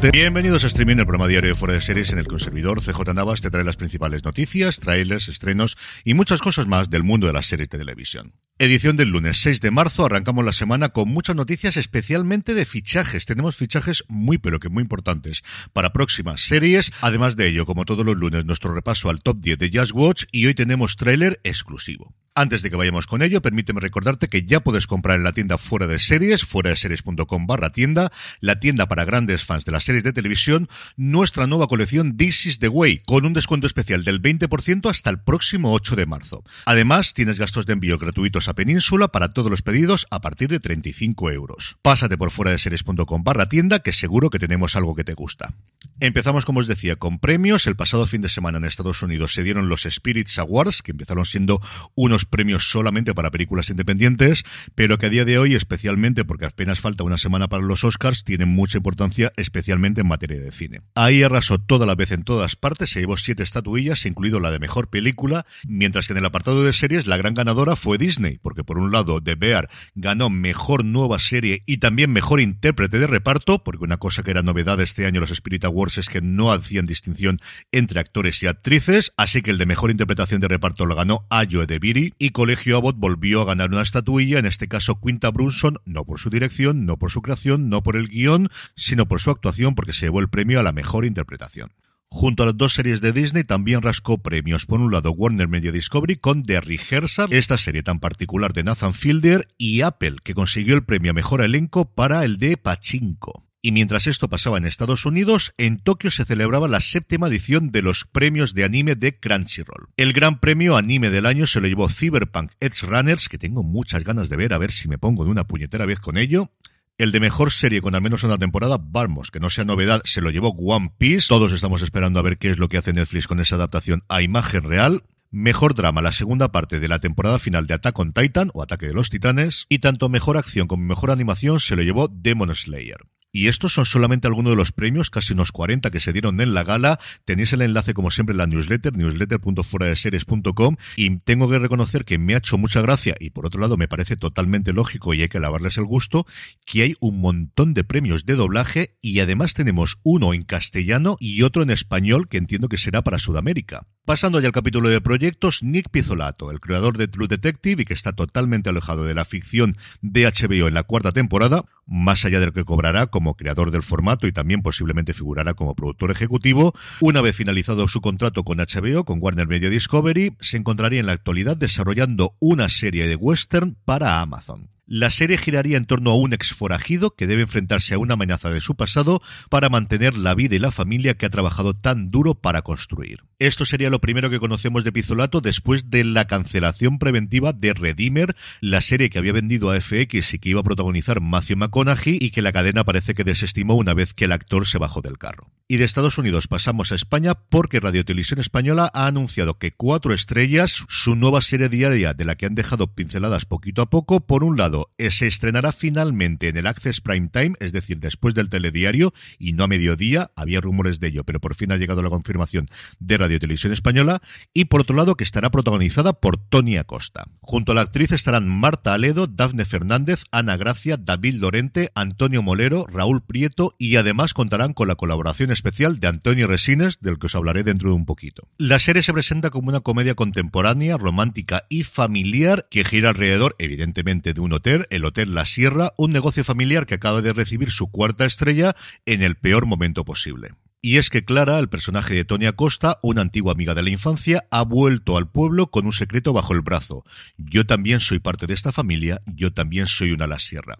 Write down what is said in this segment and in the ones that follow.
Bienvenidos a Streaming, el programa diario de Fuera de Series en el servidor CJ Navas te trae las principales noticias, trailers, estrenos y muchas cosas más del mundo de las series de televisión. Edición del lunes 6 de marzo, arrancamos la semana con muchas noticias, especialmente de fichajes. Tenemos fichajes muy pero que muy importantes para próximas series. Además de ello, como todos los lunes, nuestro repaso al top 10 de Just Watch y hoy tenemos tráiler exclusivo. Antes de que vayamos con ello, permíteme recordarte que ya puedes comprar en la tienda fuera de series, fuera de series.com barra tienda, la tienda para grandes fans de las series de televisión, nuestra nueva colección This is the Way, con un descuento especial del 20% hasta el próximo 8 de marzo. Además, tienes gastos de envío gratuitos a Península para todos los pedidos a partir de 35 euros. Pásate por fuera de series.com barra tienda, que seguro que tenemos algo que te gusta. Empezamos, como os decía, con premios. El pasado fin de semana en Estados Unidos se dieron los Spirits Awards, que empezaron siendo unos premios solamente para películas independientes, pero que a día de hoy, especialmente porque apenas falta una semana para los Oscars, tienen mucha importancia, especialmente en materia de cine. Ahí arrasó toda la vez en todas partes, se llevó siete estatuillas, incluido la de mejor película, mientras que en el apartado de series la gran ganadora fue Disney, porque por un lado The Bear ganó mejor nueva serie y también mejor intérprete de reparto, porque una cosa que era novedad este año los Spirit Awards es que no hacían distinción entre actores y actrices, así que el de mejor interpretación de reparto lo ganó Ayo Edebiri y Colegio Abbott volvió a ganar una estatuilla, en este caso Quinta Brunson, no por su dirección, no por su creación, no por el guion, sino por su actuación porque se llevó el premio a la mejor interpretación. Junto a las dos series de Disney también rascó premios. Por un lado, Warner Media Discovery con The Rehearsal, esta serie tan particular de Nathan Fielder, y Apple, que consiguió el premio a mejor elenco para el de Pachinko. Y mientras esto pasaba en Estados Unidos, en Tokio se celebraba la séptima edición de los premios de anime de Crunchyroll. El gran premio anime del año se lo llevó Cyberpunk Edge Runners, que tengo muchas ganas de ver, a ver si me pongo de una puñetera vez con ello. El de mejor serie con al menos una temporada, vamos, que no sea novedad, se lo llevó One Piece. Todos estamos esperando a ver qué es lo que hace Netflix con esa adaptación a imagen real. Mejor drama, la segunda parte de la temporada final de Attack on Titan o Ataque de los Titanes. Y tanto mejor acción como mejor animación se lo llevó Demon Slayer. Y estos son solamente algunos de los premios, casi unos 40 que se dieron en la gala. Tenéis el enlace, como siempre, en la newsletter, newsletter.fueradeseries.com. Y tengo que reconocer que me ha hecho mucha gracia, y por otro lado me parece totalmente lógico y hay que lavarles el gusto, que hay un montón de premios de doblaje y además tenemos uno en castellano y otro en español que entiendo que será para Sudamérica. Pasando ya al capítulo de proyectos, Nick Pizzolato, el creador de True Detective y que está totalmente alejado de la ficción de HBO en la cuarta temporada, más allá de lo que cobrará como creador del formato y también posiblemente figurará como productor ejecutivo, una vez finalizado su contrato con HBO, con Warner Media Discovery, se encontraría en la actualidad desarrollando una serie de western para Amazon. La serie giraría en torno a un ex forajido que debe enfrentarse a una amenaza de su pasado para mantener la vida y la familia que ha trabajado tan duro para construir. Esto sería lo primero que conocemos de Pizzolato después de la cancelación preventiva de Redeemer, la serie que había vendido a FX y que iba a protagonizar Matthew McConaughey y que la cadena parece que desestimó una vez que el actor se bajó del carro. Y de Estados Unidos pasamos a España porque Radio Televisión Española ha anunciado que Cuatro Estrellas, su nueva serie diaria de la que han dejado pinceladas poquito a poco, por un lado se estrenará finalmente en el Access Prime Time, es decir, después del telediario y no a mediodía. Había rumores de ello, pero por fin ha llegado la confirmación de Radio Televisión Española. Y por otro lado, que estará protagonizada por Tony Acosta. Junto a la actriz estarán Marta Aledo, Dafne Fernández, Ana Gracia, David Lorente, Antonio Molero, Raúl Prieto y además contarán con la colaboración especial de Antonio Resines, del que os hablaré dentro de un poquito. La serie se presenta como una comedia contemporánea, romántica y familiar que gira alrededor, evidentemente, de un hotel el Hotel La Sierra, un negocio familiar que acaba de recibir su cuarta estrella en el peor momento posible. Y es que Clara, el personaje de Tony Acosta, una antigua amiga de la infancia, ha vuelto al pueblo con un secreto bajo el brazo. Yo también soy parte de esta familia, yo también soy una la sierra.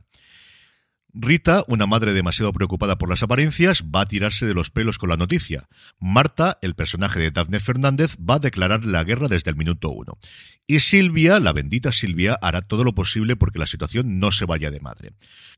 Rita, una madre demasiado preocupada por las apariencias, va a tirarse de los pelos con la noticia. Marta, el personaje de Daphne Fernández, va a declarar la guerra desde el minuto uno. Y Silvia, la bendita Silvia, hará todo lo posible porque la situación no se vaya de madre.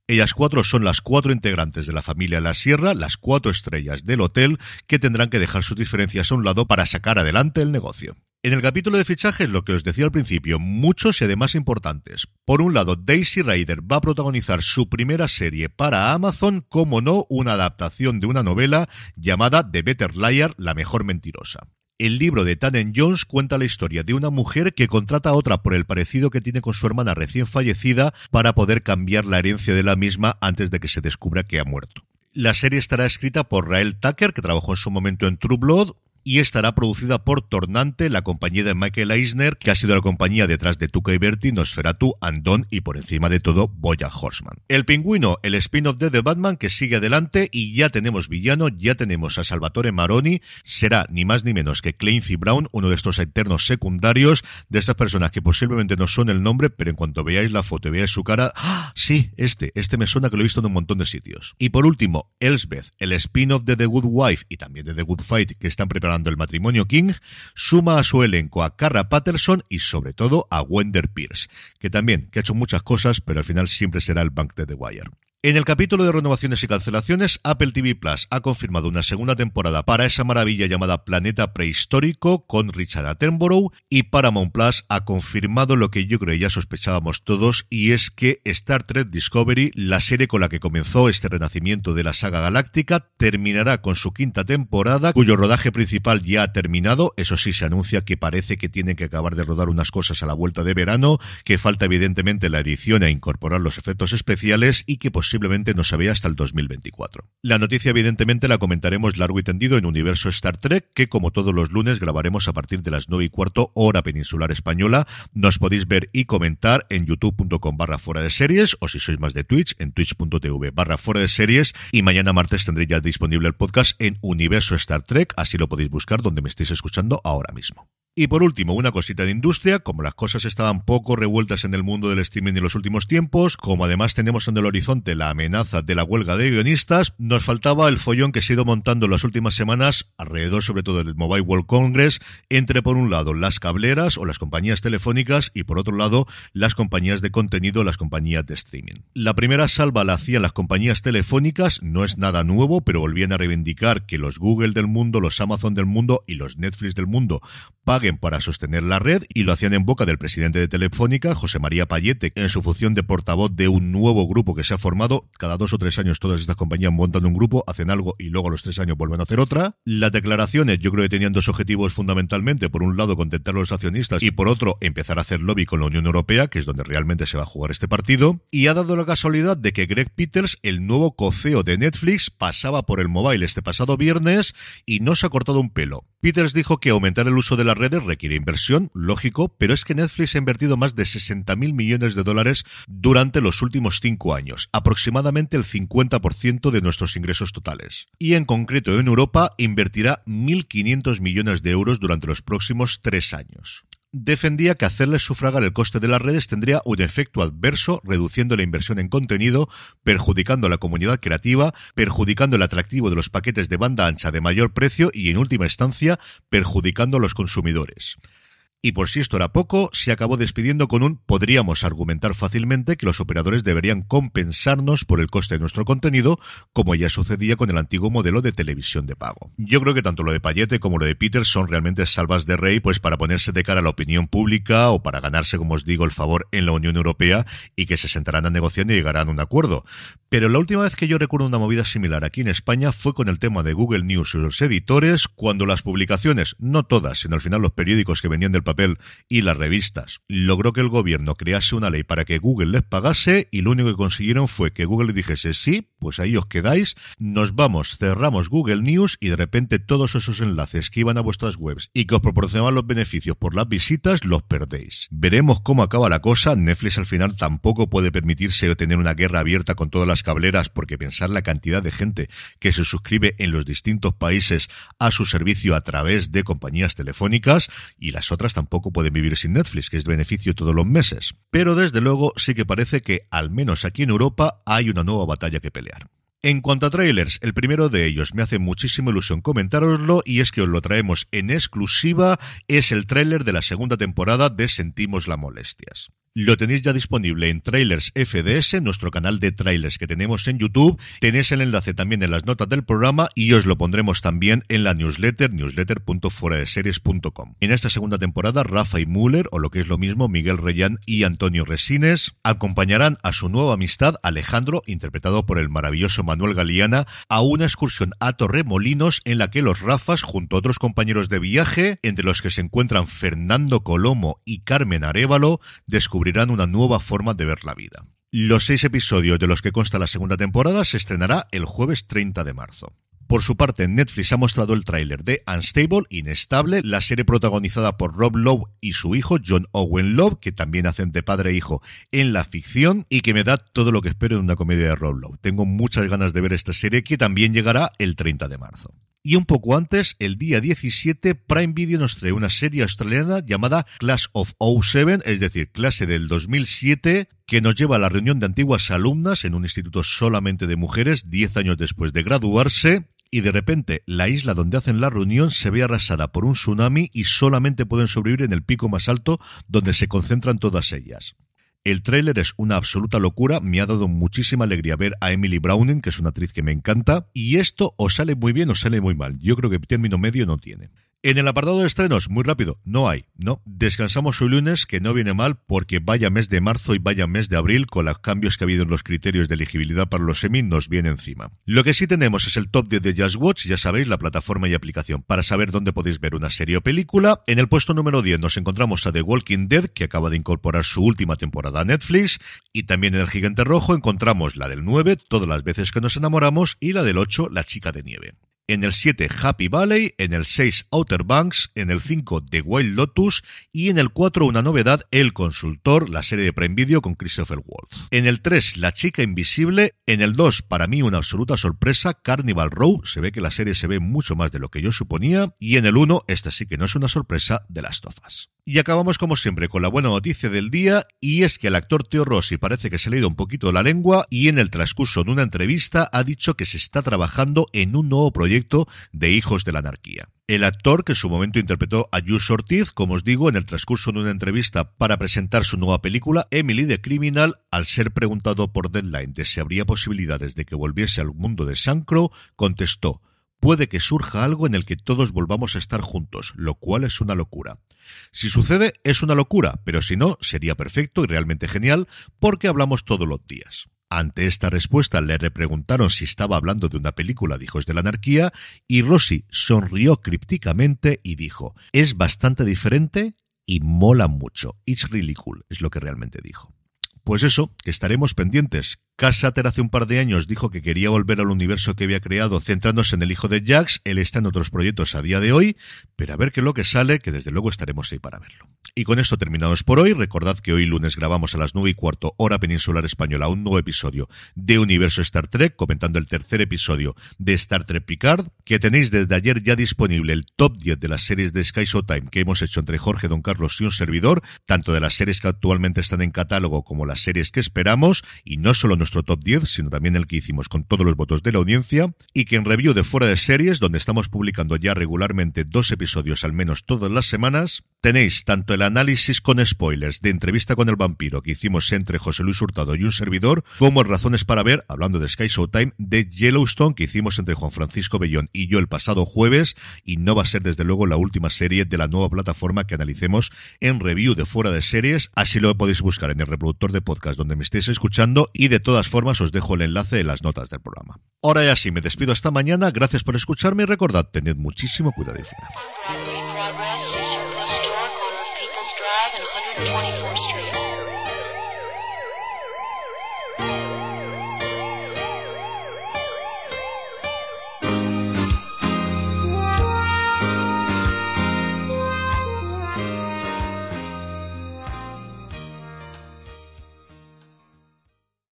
Ellas cuatro son las cuatro integrantes de la familia La Sierra, las cuatro estrellas del hotel, que tendrán que dejar sus diferencias a un lado para sacar adelante el negocio. En el capítulo de fichajes, lo que os decía al principio, muchos y además importantes. Por un lado, Daisy Ryder va a protagonizar su primera serie para Amazon, como no, una adaptación de una novela llamada The Better Liar, la mejor mentirosa. El libro de Tannen Jones cuenta la historia de una mujer que contrata a otra por el parecido que tiene con su hermana recién fallecida para poder cambiar la herencia de la misma antes de que se descubra que ha muerto. La serie estará escrita por Rael Tucker, que trabajó en su momento en True Blood, y estará producida por Tornante, la compañía de Michael Eisner, que ha sido la compañía detrás de Tuca y Berti, Nosferatu, Andon y por encima de todo Boya Horseman. El pingüino, el spin-off de The Batman que sigue adelante y ya tenemos villano, ya tenemos a Salvatore Maroni, será ni más ni menos que Clancy Brown, uno de estos eternos secundarios, de estas personas que posiblemente no son el nombre, pero en cuanto veáis la foto y veáis su cara, ¡ah! sí, este, este me suena que lo he visto en un montón de sitios. Y por último, Elsbeth, el spin-off de The Good Wife y también de The Good Fight que están preparando el matrimonio King, suma a su elenco a Carra Patterson y sobre todo a Wender Pierce, que también, que ha hecho muchas cosas, pero al final siempre será el bank de The Wire. En el capítulo de renovaciones y cancelaciones, Apple TV Plus ha confirmado una segunda temporada para esa maravilla llamada Planeta Prehistórico con Richard Attenborough y Paramount Plus ha confirmado lo que yo creo ya sospechábamos todos y es que Star Trek Discovery, la serie con la que comenzó este renacimiento de la saga galáctica, terminará con su quinta temporada, cuyo rodaje principal ya ha terminado. Eso sí, se anuncia que parece que tienen que acabar de rodar unas cosas a la vuelta de verano, que falta evidentemente la edición e incorporar los efectos especiales y que posiblemente no se vea hasta el 2024. La noticia evidentemente la comentaremos largo y tendido en Universo Star Trek, que como todos los lunes grabaremos a partir de las 9 y cuarto hora peninsular española. Nos podéis ver y comentar en youtube.com barra fuera de series o si sois más de Twitch en twitch.tv barra fuera de series y mañana martes tendré ya disponible el podcast en Universo Star Trek, así lo podéis buscar donde me estéis escuchando ahora mismo. Y por último, una cosita de industria, como las cosas estaban poco revueltas en el mundo del streaming en los últimos tiempos, como además tenemos en el horizonte la amenaza de la huelga de guionistas, nos faltaba el follón que se ha ido montando en las últimas semanas, alrededor sobre todo del Mobile World Congress, entre por un lado las cableras o las compañías telefónicas y por otro lado las compañías de contenido, las compañías de streaming. La primera salva la hacían las compañías telefónicas, no es nada nuevo, pero volvían a reivindicar que los Google del mundo, los Amazon del mundo y los Netflix del mundo para sostener la red y lo hacían en boca del presidente de Telefónica, José María Payete, en su función de portavoz de un nuevo grupo que se ha formado. Cada dos o tres años todas estas compañías montan un grupo, hacen algo y luego a los tres años vuelven a hacer otra. Las declaraciones yo creo que tenían dos objetivos fundamentalmente. Por un lado, contentar a los accionistas y por otro, empezar a hacer lobby con la Unión Europea, que es donde realmente se va a jugar este partido. Y ha dado la casualidad de que Greg Peters, el nuevo coceo de Netflix, pasaba por el mobile este pasado viernes y no se ha cortado un pelo. Peters dijo que aumentar el uso de las redes requiere inversión, lógico, pero es que Netflix ha invertido más de 60.000 millones de dólares durante los últimos cinco años, aproximadamente el 50% de nuestros ingresos totales. Y en concreto en Europa invertirá 1.500 millones de euros durante los próximos tres años defendía que hacerles sufragar el coste de las redes tendría un efecto adverso, reduciendo la inversión en contenido, perjudicando a la comunidad creativa, perjudicando el atractivo de los paquetes de banda ancha de mayor precio y, en última instancia, perjudicando a los consumidores. Y por si esto era poco, se acabó despidiendo con un podríamos argumentar fácilmente que los operadores deberían compensarnos por el coste de nuestro contenido, como ya sucedía con el antiguo modelo de televisión de pago. Yo creo que tanto lo de Payete como lo de Peter son realmente salvas de rey, pues para ponerse de cara a la opinión pública o para ganarse, como os digo, el favor en la Unión Europea y que se sentarán a negociar y llegarán a un acuerdo. Pero la última vez que yo recuerdo una movida similar aquí en España fue con el tema de Google News y los editores, cuando las publicaciones, no todas, sino al final los periódicos que venían del papel y las revistas, logró que el gobierno crease una ley para que Google les pagase y lo único que consiguieron fue que Google le dijese sí, pues ahí os quedáis, nos vamos, cerramos Google News y de repente todos esos enlaces que iban a vuestras webs y que os proporcionaban los beneficios por las visitas los perdéis. Veremos cómo acaba la cosa. Netflix al final tampoco puede permitirse tener una guerra abierta con todas las cableras porque pensar la cantidad de gente que se suscribe en los distintos países a su servicio a través de compañías telefónicas y las otras tampoco pueden vivir sin Netflix, que es beneficio todos los meses. Pero desde luego sí que parece que al menos aquí en Europa hay una nueva batalla que pelear. En cuanto a trailers, el primero de ellos me hace muchísima ilusión comentároslo y es que os lo traemos en exclusiva, es el tráiler de la segunda temporada de Sentimos las molestias. Lo tenéis ya disponible en Trailers FDS, nuestro canal de trailers que tenemos en YouTube. Tenéis el enlace también en las notas del programa y os lo pondremos también en la newsletter, newsletter.fueradeseries.com. En esta segunda temporada, Rafa y Müller, o lo que es lo mismo, Miguel Reyán y Antonio Resines, acompañarán a su nueva amistad, Alejandro, interpretado por el maravilloso Manuel Galeana, a una excursión a Torremolinos en la que los Rafas, junto a otros compañeros de viaje, entre los que se encuentran Fernando Colomo y Carmen Arevalo, descubrirán descubrirán una nueva forma de ver la vida. Los seis episodios de los que consta la segunda temporada se estrenará el jueves 30 de marzo. Por su parte, Netflix ha mostrado el tráiler de Unstable, Inestable, la serie protagonizada por Rob Lowe y su hijo John Owen Lowe, que también hacen de padre e hijo en la ficción y que me da todo lo que espero de una comedia de Rob Lowe. Tengo muchas ganas de ver esta serie que también llegará el 30 de marzo. Y un poco antes, el día 17, Prime Video nos trae una serie australiana llamada Class of 07, es decir, clase del 2007, que nos lleva a la reunión de antiguas alumnas en un instituto solamente de mujeres, 10 años después de graduarse, y de repente la isla donde hacen la reunión se ve arrasada por un tsunami y solamente pueden sobrevivir en el pico más alto donde se concentran todas ellas. El tráiler es una absoluta locura, me ha dado muchísima alegría ver a Emily Browning, que es una actriz que me encanta, y esto o sale muy bien o sale muy mal. Yo creo que término medio no tiene. En el apartado de estrenos, muy rápido, no hay, no. Descansamos hoy lunes, que no viene mal porque vaya mes de marzo y vaya mes de abril, con los cambios que ha habido en los criterios de elegibilidad para los semi, nos viene encima. Lo que sí tenemos es el top 10 de Just Watch, ya sabéis, la plataforma y aplicación para saber dónde podéis ver una serie o película. En el puesto número 10 nos encontramos a The Walking Dead, que acaba de incorporar su última temporada a Netflix, y también en el Gigante Rojo encontramos la del 9, Todas las veces que nos enamoramos, y la del 8, La chica de nieve en el 7 Happy Valley, en el 6 Outer Banks, en el 5 The Wild Lotus y en el 4 una novedad El Consultor, la serie de Prime Video con Christopher Wolf. En el 3 La Chica Invisible, en el 2 para mí una absoluta sorpresa Carnival Row, se ve que la serie se ve mucho más de lo que yo suponía y en el 1, esta sí que no es una sorpresa, de las tofas. Y acabamos como siempre con la buena noticia del día y es que el actor Teo Rossi parece que se ha leído un poquito la lengua y en el transcurso de una entrevista ha dicho que se está trabajando en un nuevo proyecto de Hijos de la Anarquía. El actor que en su momento interpretó a Jules Ortiz, como os digo, en el transcurso de una entrevista para presentar su nueva película, Emily the Criminal, al ser preguntado por Deadline de si habría posibilidades de que volviese al mundo de Sancro, contestó puede que surja algo en el que todos volvamos a estar juntos, lo cual es una locura. Si sucede, es una locura, pero si no, sería perfecto y realmente genial, porque hablamos todos los días. Ante esta respuesta le repreguntaron si estaba hablando de una película de Hijos de la Anarquía y Rossi sonrió crípticamente y dijo, es bastante diferente y mola mucho. It's really cool, es lo que realmente dijo. Pues eso, que estaremos pendientes. Cassater hace un par de años dijo que quería volver al universo que había creado centrándose en el hijo de Jax. Él está en otros proyectos a día de hoy, pero a ver qué es lo que sale, que desde luego estaremos ahí para verlo. Y con esto terminamos por hoy. Recordad que hoy lunes grabamos a las nueve y cuarto hora peninsular española un nuevo episodio de Universo Star Trek, comentando el tercer episodio de Star Trek Picard, que tenéis desde ayer ya disponible el top 10 de las series de Sky Showtime que hemos hecho entre Jorge, Don Carlos y un servidor, tanto de las series que actualmente están en catálogo como las series que esperamos, y no solo nuestro top 10, sino también el que hicimos con todos los votos de la audiencia, y que en review de fuera de series, donde estamos publicando ya regularmente dos episodios al menos todas las semanas, tenéis tanto el análisis con spoilers de entrevista con el vampiro que hicimos entre José Luis Hurtado y un servidor, como razones para ver, hablando de Sky Showtime, de Yellowstone que hicimos entre Juan Francisco Bellón y yo el pasado jueves, y no va a ser desde luego la última serie de la nueva plataforma que analicemos en review de fuera de series, así lo podéis buscar en el reproductor de podcast donde me estéis escuchando y de todas formas os dejo el enlace en las notas del programa. Ahora ya sí, me despido hasta mañana, gracias por escucharme y recordad, tened muchísimo cuidado y fuera.